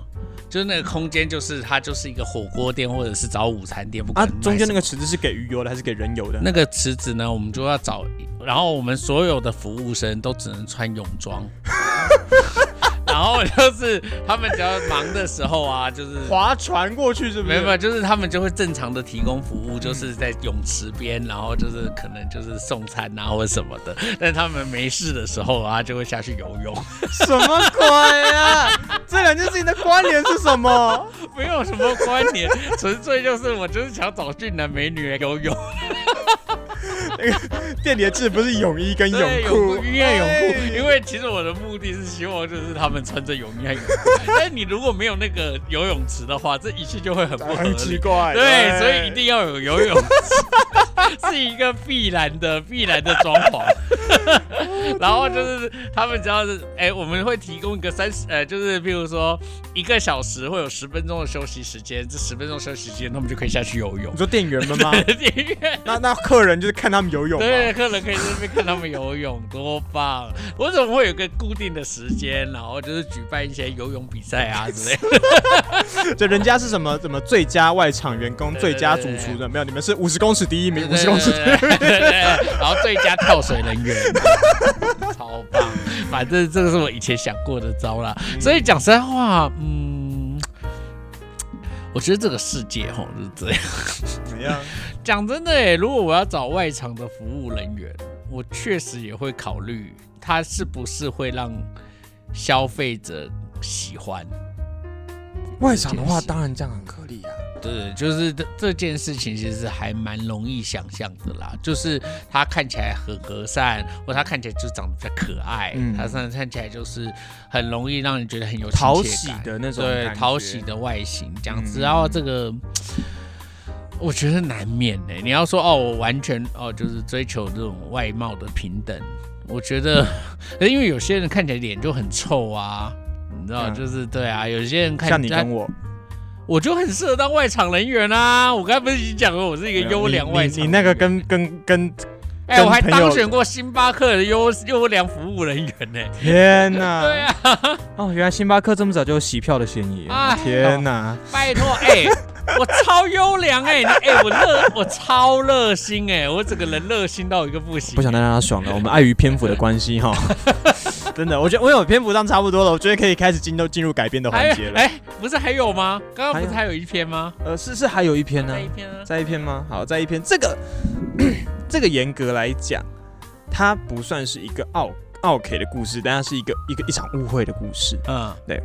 就是那个空间，就是它就是一个火锅店或者是找午餐店，不啊中间那个池子是给鱼游的还是给人游的？那个池子呢，我们就要找，然后我们所有的服务生都只能穿泳装，然后就是他们只要忙的时候啊，就是划船过去是不是？没有没有，就是他们就会正常的提供服务，就是在泳池边，然后就是可能就是送餐啊或者什么的。但他们没事的时候啊，就会下去游泳，什么鬼啊？这两件事情的关联是什么？没有什么关联，纯粹就是我就是想找俊男美女来游泳。店里的字不是泳衣跟泳，裤，泳裤，因为泳裤，哎因为为其实我的目的是希望就是他们穿着泳衣和泳裤，但你如果没有那个游泳池的话，这一切就会很不合很奇。怪。对，所以一定要有游泳池，是一个必然的必然的装潢。然后就是他们只要是哎、我们会提供一个三十呃，就是比如说一个小时会有十分钟的休息时间，这十分钟休息时间他们就可以下去游泳你。说店员们吗？店员那那客人就是看他们游泳？对，客人可以在那边看他们游泳，多棒！我怎么会有个固定的时间，然后就是举办一些游泳比赛啊之类的？就人家是什么什么最佳外场员工、最佳主厨的，没有，你们是五十公尺第一名，五对十公尺。然后最佳跳水人员，超棒！反正这个是我以前想过的招啦。所以讲实在话，嗯，我觉得这个世界吼就是这样。怎么样？讲真的诶，如果我要找外场的服务人员，我确实也会考虑他是不是会让消费者喜欢。外场的话，当然这样很合理啊。对，就是这这件事情其实还蛮容易想象的啦，就是他看起来很和善，或他看起来就长得比较可爱，嗯他甚至看起来就是很容易让人觉得很有讨喜的那种对讨喜的外形，这样子，嗯然后这个。我觉得难免呢、你要说哦，我完全哦，就是追求这种外貌的平等，我觉得，因为有些人看起来脸就很臭啊，你知道，嗯就是对啊，有些人看他像你跟我，我就很适合当外场人员啊！我刚才不是已经讲了，我是一个优良外场你你那个跟跟跟，哎、我还当选过星巴克的优优良服务人员呢、天哪！对啊，哦，原来星巴克这么早就有洗票的嫌疑啊。天哪！拜托，哎、我超优良哎、你哎、我热，我超热心哎、我整个人热心到一个不行。不想再让他爽了，我们碍于篇幅的关系哈。真的，我觉得我有篇幅上差不多了，我觉得可以开始进入进入改编的还环节了。哎、不是还有吗？刚刚不是还有一篇吗？呃，是是还有一篇呢再，一篇呢？再一篇吗？好，在一篇。这个 这个严格来讲，它不算是一个奥奥 K 的故事，但它是一个一个一场误会的故事。嗯，对，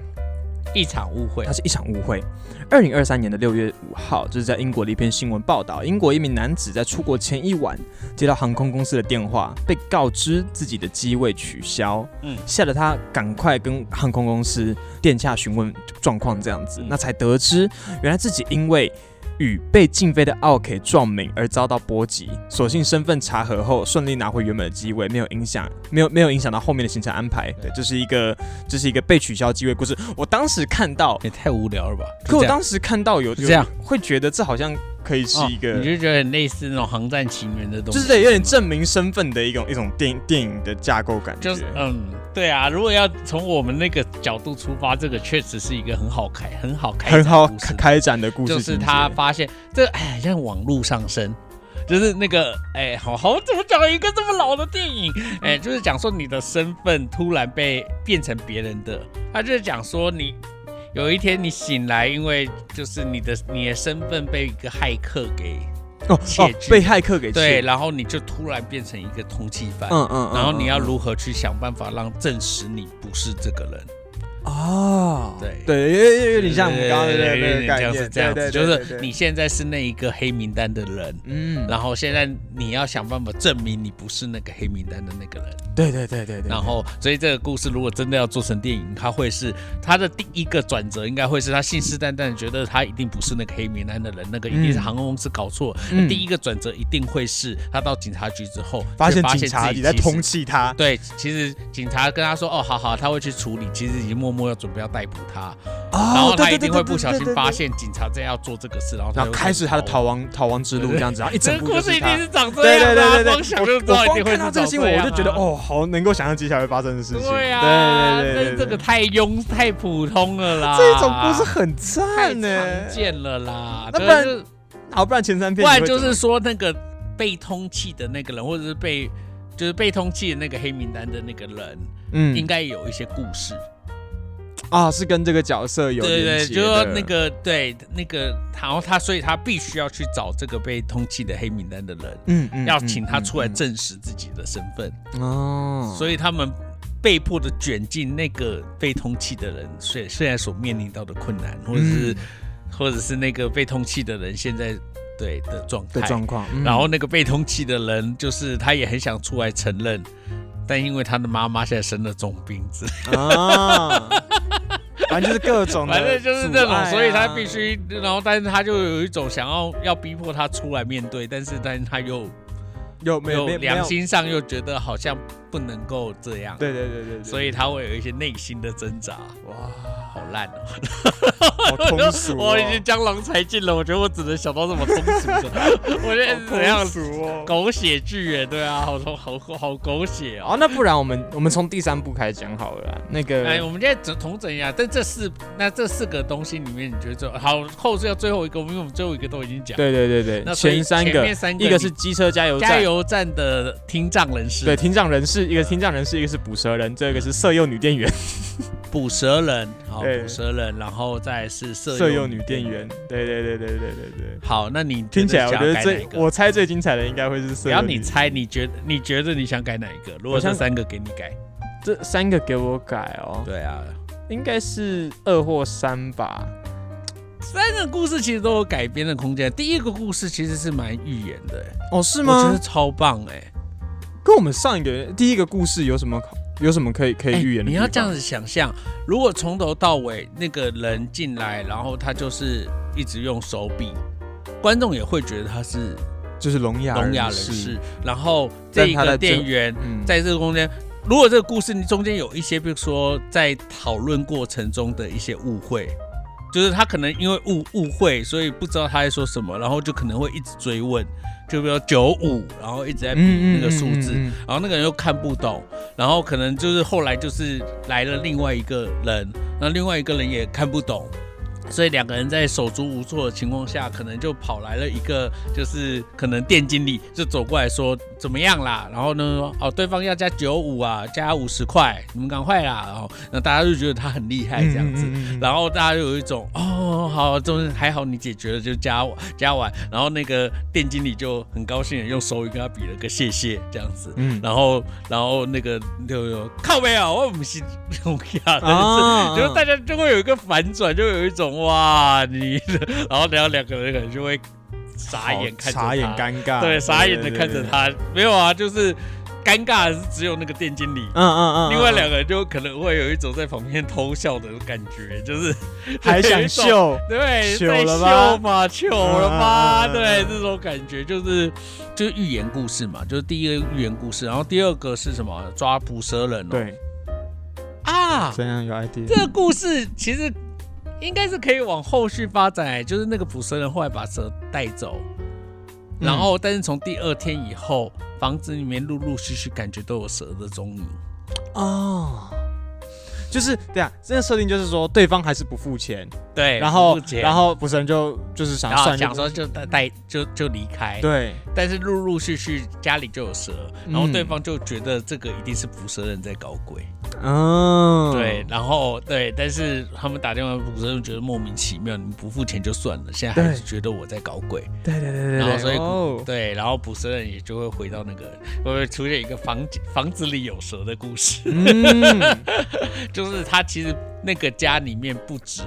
一场误会它。是一场误会。二零二三年的六月五号，这是在英国的一篇新闻报道。英国一名男子在出国前一晚接到航空公司的电话，被告知自己的机位取消，嗯吓得他赶快跟航空公司电洽询问状况，这样子，嗯那才得知原来自己因为。与被禁飞的奥 K 撞名而遭到波及，所幸身份查核后顺利拿回原本的机位，没有影响，没有没有影响到后面的行程安排。对，这是一个这是一个被取消机位故事。我当时看到，也太无聊了吧？可我当时看到有这样会觉得这好像可以是一个，哦你就觉得很类似那种航站情缘的东西，就是得有点证明身份的一种一种电影电影的架构感觉。就是嗯，对啊，如果要从我们那个角度出发，这个确实是一个很好开、很好开、很好开开展的故事，就是他发现这哎，像网络上升。就是那个哎，好好怎么讲一个这么老的电影？哎，就是讲说你的身份突然被变成别人的，他就是讲说你有一天你醒来，因为就是你的你的身份被一个骇客给哦哦被骇客给对，然后你就突然变成一个通缉犯，嗯嗯，嗯然后你要嗯。如何去想办法让证实你不是这个人？哦，对对，有有有点像我们刚刚的那有个概念，这样子，就是你现在是那一个黑名单的人，嗯，然后现在你要想办法证明你不是那个黑名单的那个人。对对对对对，然后，所以这个故事如果真的要做成电影，它会是它的第一个转折，应该会是他信誓旦旦觉得他一定不是那个黑名单的人，那个一定是嗯航空公司搞错。嗯第一个转折一定会是他到警察局之后，发现却警察也在通缉他，对，其实警察跟他说：“哦，好好，他会去处理。”其实已经默默要准备要逮捕他，哦然后他一定会不小心发现警察在要做这个事，然后他就然后开始他的逃亡逃亡之路这样子，然后一整个故事一定是长这样的啊、对对对光想对，就知道我一定会是光看到这个新闻，我就觉得哦，好能够想象接下来会发生的事情。对啊，对对对对，这这个太庸太普通了啦，这种故事很赞呢。常。见了啦。那不然好，不然前三不篇你会怎么然就是说那个被通缉的那个人，或者是被就是被通缉的那个黑名单的那个人，嗯。应该有一些故事。啊，是跟这个角色有对对，就说那个对那个，然后他所以他必须要去找这个被通缉的黑名单的人，嗯嗯要请他出来嗯证实自己的身份，嗯哦，所以他们被迫的卷进那个被通缉的人虽虽然所面临到的困难，或者是、嗯。或者是那个被通缉的人现在对的状态。的状况，嗯。然后那个被通缉的人就是他也很想出来承认。但因为他的妈妈现在生了重病之类啊，反正就是各种反正就是这种，所以他必须，然后但是他就有一种想要要逼迫他出来面对，但是但是他又有没有有没有。良心上又觉得好像不能够这样，对对对对对，所以他会有一些内心的挣扎。哇，好烂哦！好通俗哦，我已经江郎才尽了，我觉得我只能想到这么通俗的，我觉得怎样好通俗哦。狗血剧哎？对啊，好好好好狗血哦。哦，那不然我们我们从第三部开始讲好了啦。那个，哎，我们现在整统整一下，但这四那这四个东西里面，你觉得最好后是要最后一个，因为我们最后一个都已经讲。对对对对，那前三个前面，三个一个是机车加油站，加油站的听障人士，对，听障人士，一个听障人士，一个是捕蛇人，这个是色诱女店员，捕蛇人，好，捕蛇人，然后再是色色诱女店员，对对对对对对对。好，那你听起来我觉得最我猜最精彩的应该会是色只要。你猜，你觉得你觉得你想改哪一个？如果这三个给你改，这三个给我改哦，对啊，应该是二或三吧。三个故事其实都有改编的空间。第一个故事其实是蛮预言的，哦，是我觉得吗？超棒哎。跟我们上一个第一个故事有什么有什么可以可以哎预言的？你要这样，子想象，如果从头到尾那个人进来，然后他就是一直用手比，观众也会觉得他是就是聋哑聋哑人士士，，然后这一个店员嗯，在这个空间，如果这个故事中间有一些，比如说在讨论过程中的一些误会，就是他可能因为误误会，所以不知道他在说什么，然后就可能会一直追问，就比如九五，然后一直在比嗯那个数字，嗯嗯然后那个人又看不懂，然后可能就是后来就是来了另外一个人，那另外一个人也看不懂。所以两个人在手足无措的情况下，可能就跑来了一个，就是可能店经理就走过来说怎么样啦，然后呢，哦，对方要加九五啊，加五十块，你们赶快啦，然后那大家就觉得他很厉害这样子，嗯嗯嗯。嗯然后大家就有一种哦，好，终于还好你解决了，就加加完，然后那个店经理就很高兴的用手语跟他比了个谢谢这样子，嗯。然后然后那个就有靠背啊，我不是聋哑人士，啊。就是大家就会有一个反转，就有一种哇你，然后然后两个人可能就会傻眼看着他傻眼尴尬，对，傻眼的看着，他，没有啊，就是尴尬的是只有那个店经理。嗯嗯嗯，另外两个人就可能会有一种在旁边偷笑的感觉，就是 还想，秀，对，糗在了吧秀嘛，糗了吧？对，这种感觉就是就是寓言故事嘛，就是第一个寓言故事，然后第二个是什么？抓捕蛇人、哦。对，啊，这样有 idea？这个故事其实应该是可以往后续发展，就是那个捕蛇人后来把蛇带走，嗯。然后但是从第二天以后，房子里面陆陆续续感觉都有蛇的踪影。哦，就是对啊，这个设定就是说对方还是不付钱，对，然后然后捕神就就是想然后算想说就带带就就离开，对，但是陆陆续续家里就有蛇，然后嗯对方就觉得这个一定是捕蛇人在搞鬼，嗯，对，然后对，但是他们打电话捕蛇人觉得莫名其妙，你们不付钱就算了，现在还是觉得我在搞鬼，对对对对对，然后所以哦。对，然后捕蛇人也就会回到那个会会出现一个房房子里有蛇的故事，嗯，就 是他其实那个家里面不止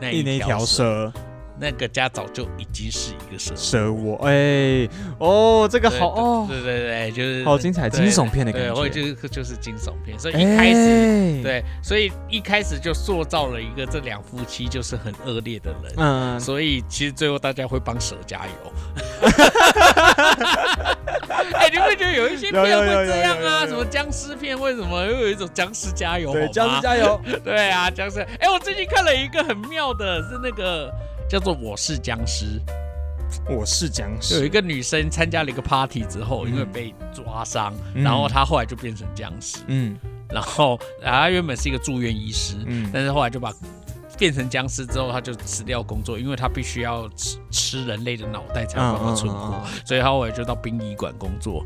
那一那一条条，蛇那个家早就已经是一个蛇蛇窝，哎，哦，这个好哦，对对对，就是好精彩，对惊悚片的感对，觉，或者就是就是惊悚片，所以一开始。哎，对，所以一开始就塑造了一个这两夫妻就是很恶劣的人，嗯，所以其实最后大家会帮蛇加油。哎、你会觉得有一些片会这样啊？什么僵尸片？为什么又有一种僵尸加油？对，僵尸加油，对啊，僵尸。哎、我最近看了一个很妙的，是那个叫做《我是僵尸》，我是僵尸。有一，个女生参加了一个 party 之后，因为嗯被抓伤，嗯。然后她后来就变成僵尸。嗯。然后啊，他原本是一个住院医师，嗯。但是后来就把变成僵尸之后，她就辞掉工作，因为她必须要吃吃人类的脑袋才能办法存活，嗯嗯嗯所以她后来就到殡仪馆工作，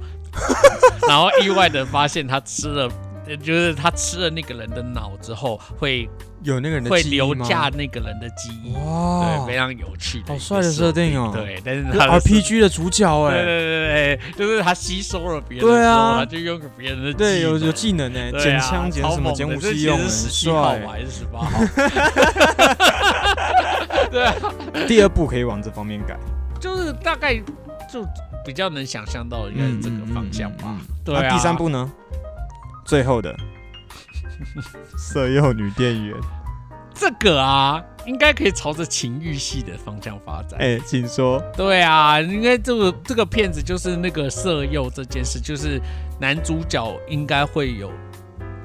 然后意外的发现他吃了。呃就是他吃了那个人的脑之后，会有那个人的会留下那个人的记忆，哇对，非常有趣的好帅的设定哦对，但是 RPG 的主角哎，对对对对，就是他吸收了别人，对啊他就用别人的对，有有技能哎，捡枪捡什么捡武器用，很帅。还是十八号？对啊，第二部可以往这方面改，就是大概就比较能想象到应该是这个方向吧。对啊，那第三部呢？最后的色诱女店员。这个啊，应该可以朝着情欲系的方向发展。哎、请说。对啊，应该这个这个片子就是那个色诱这件事，就是男主角应该会有，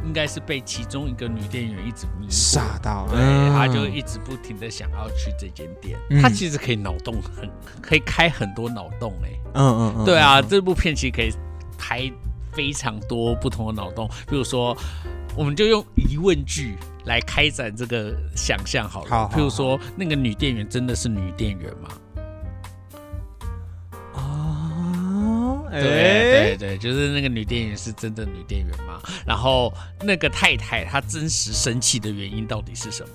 应该是被其中一个女店员一直迷惑。傻到，对，嗯他就一直不停的想要去这间店。嗯他其实可以脑洞很，可以开很多脑洞哎、嗯嗯嗯，对啊，嗯这部片其实可以拍非常多不同的脑洞，比如说，我们就用疑问句来开展这个想象好了。好好譬如说，那个女店员真的是女店员吗？啊，对对对，就是那个女店员是真的女店员吗？然后那个太太她真实生气的原因到底是什么？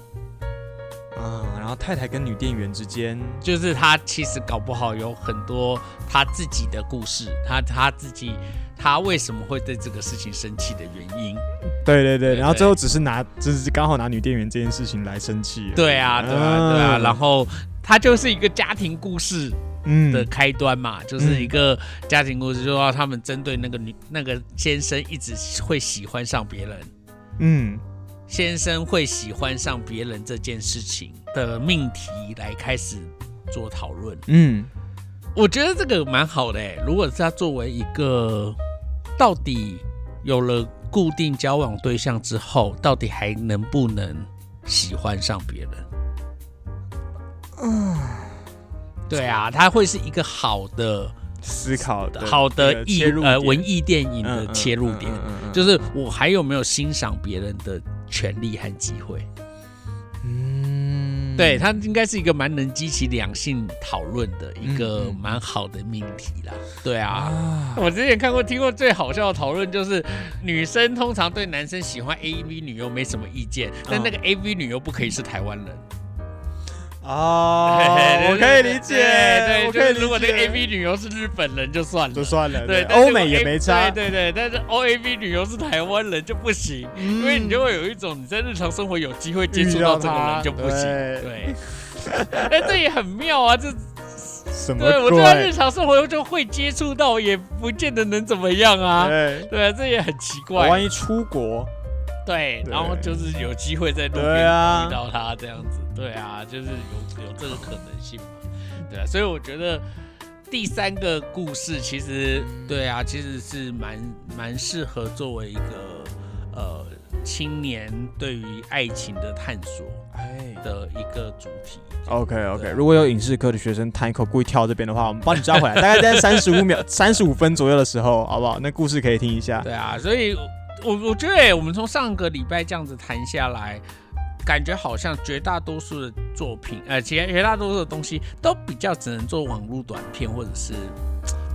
啊，然后太太跟女店员之间，就是她其实搞不好有很多她自己的故事，她她自己她为什么会对这个事情生气的原因。对对对，对然后最后只是拿，只是刚好拿女店员这件事情来生气。对啊，对啊，对啊，嗯然后他就是一个家庭故事嗯的开端嘛，就是一个家庭故事，就说他们针对那个女那个先生一直会喜欢上别人，嗯先生会喜欢上别人这件事情的命题来开始做讨论。嗯我觉得这个蛮好的诶，如果是他作为一个到底有了固定交往对象之后，到底还能不能喜欢上别人？嗯，对啊，他会是一个好的、思考的好的这个艺呃文艺电影的切入点，就是我还有没有欣赏别人的权利和机会？嗯。对，它应该是一个蛮能激起两性讨论的一个蛮好的命题啦。对啊，啊，我之前看过、听过最好笑的讨论，就是女生通常对男生喜欢 AV 女优没什么意见，但那个 AV 女优不可以是台湾人。哦，对 我可以理解，对，对，我可以如果那个 AV 女优是日本人就算了，就算了，对，欧美也没差，对对对，但是 O A V 女优是台湾人就不行，嗯因为你就会有一种你在日常生活有机会接触到到这个人就不行，对对。但 这也很妙啊，这什么对我在日？常生活中就会接触到，也不见得能怎么样啊。对，这也很奇怪。万一出国，对，然后就是有机会在路边啊。遇到他这样子，对啊，就是有有这个可能性嘛，对啊，所以我觉得第三个故事其实对啊，其实是蛮蛮适合作为一个呃青年对于爱情的探索哎。的一个主题。OK OK，如果有影视科的学生弹一口故意跳这边的话，我们帮你抓回来，大概在三十五秒、三十五分左右的时候，好不好？那故事可以听一下。对啊，所以我我觉得欸我们从上个礼拜这样子谈下来，感觉好像绝大多数的作品，呃，其绝大多数的东西都比较只能做网络短片，或者是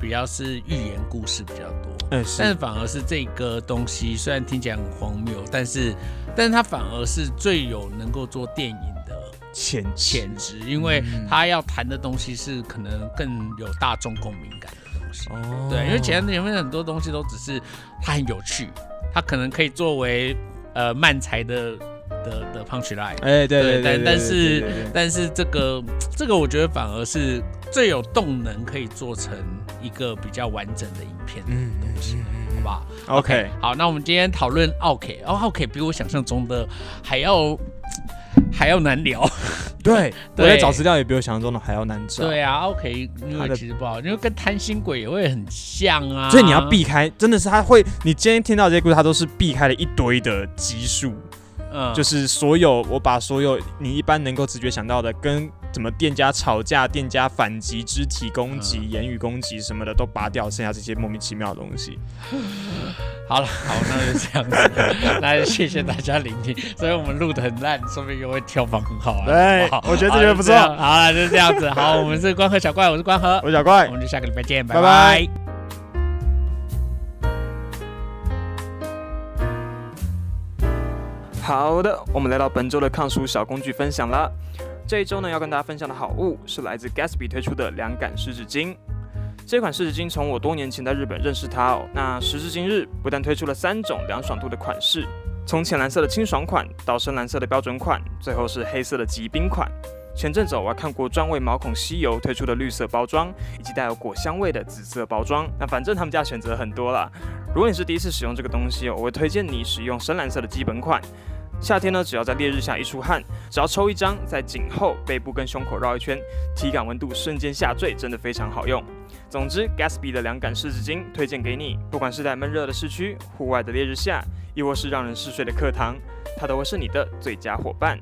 比较是寓言故事比较多。嗯，是，但是反而是这个东西，虽然听起来很荒谬，但是，但是它反而是最有能够做电影的潜潜质，因为嗯它要谈的东西是可能更有大众共鸣感的东西。哦对，因为前面很多东西都只是它很有趣，它可能可以作为呃漫才的的的 punch line，哎，对对对，但但是但是这个这个我觉得反而是最有动能可以做成一个比较完整的影片的嗯东西，好不好？OK，好，那我们今天讨论奥 K，哦，奥 K 比我想象中的还要还要难聊。对，我在找资料也比我想象中的还要难找。对啊，OK，因为其实不好，因为跟贪心鬼也会很像啊，所以你要避开，真的是他会，你今天听到这些故事，他都是避开了一堆的集数，嗯就是所有我把所有你一般能够直觉想到的，跟怎么店家吵架、店家反击、肢体攻击、嗯言语攻击什么的都拔掉，剩下这些莫名其妙的东西。好了，好，那就这样子，那就谢谢大家聆听。所以我们录的很烂，说明又会跳房很好啊。对好我觉得这个不错好了，就是这样子。好，我们是关河小怪，我是关河，我是小怪我，们就下个礼拜见，拜拜拜拜好的，我们来到本周的抗暑小工具分享啦。这一周呢，要跟大家分享的好物是来自 Gatsby 推出的凉感湿纸巾。这款湿纸巾从我多年前在日本认识它哦，那时至今日，不但推出了三种凉爽度的款式，从浅蓝色的清爽款到深蓝色的标准款，最后是黑色的极冰款。前阵子我还看过专为毛孔吸油推出的绿色包装，以及带有果香味的紫色包装。那反正他们家选择很多啦。如果你是第一次使用这个东西，我会推荐你使用深蓝色的基本款。夏天呢，只要在烈日下一出汗，只要抽一张，在颈后、背部跟胸口绕一圈，体感温度瞬间下坠，真的非常好用。总之，Gatsby 的凉感湿纸巾推荐给你，不管是在闷热的市区、户外的烈日下，亦或是让人嗜睡的课堂，它都会是你的最佳伙伴。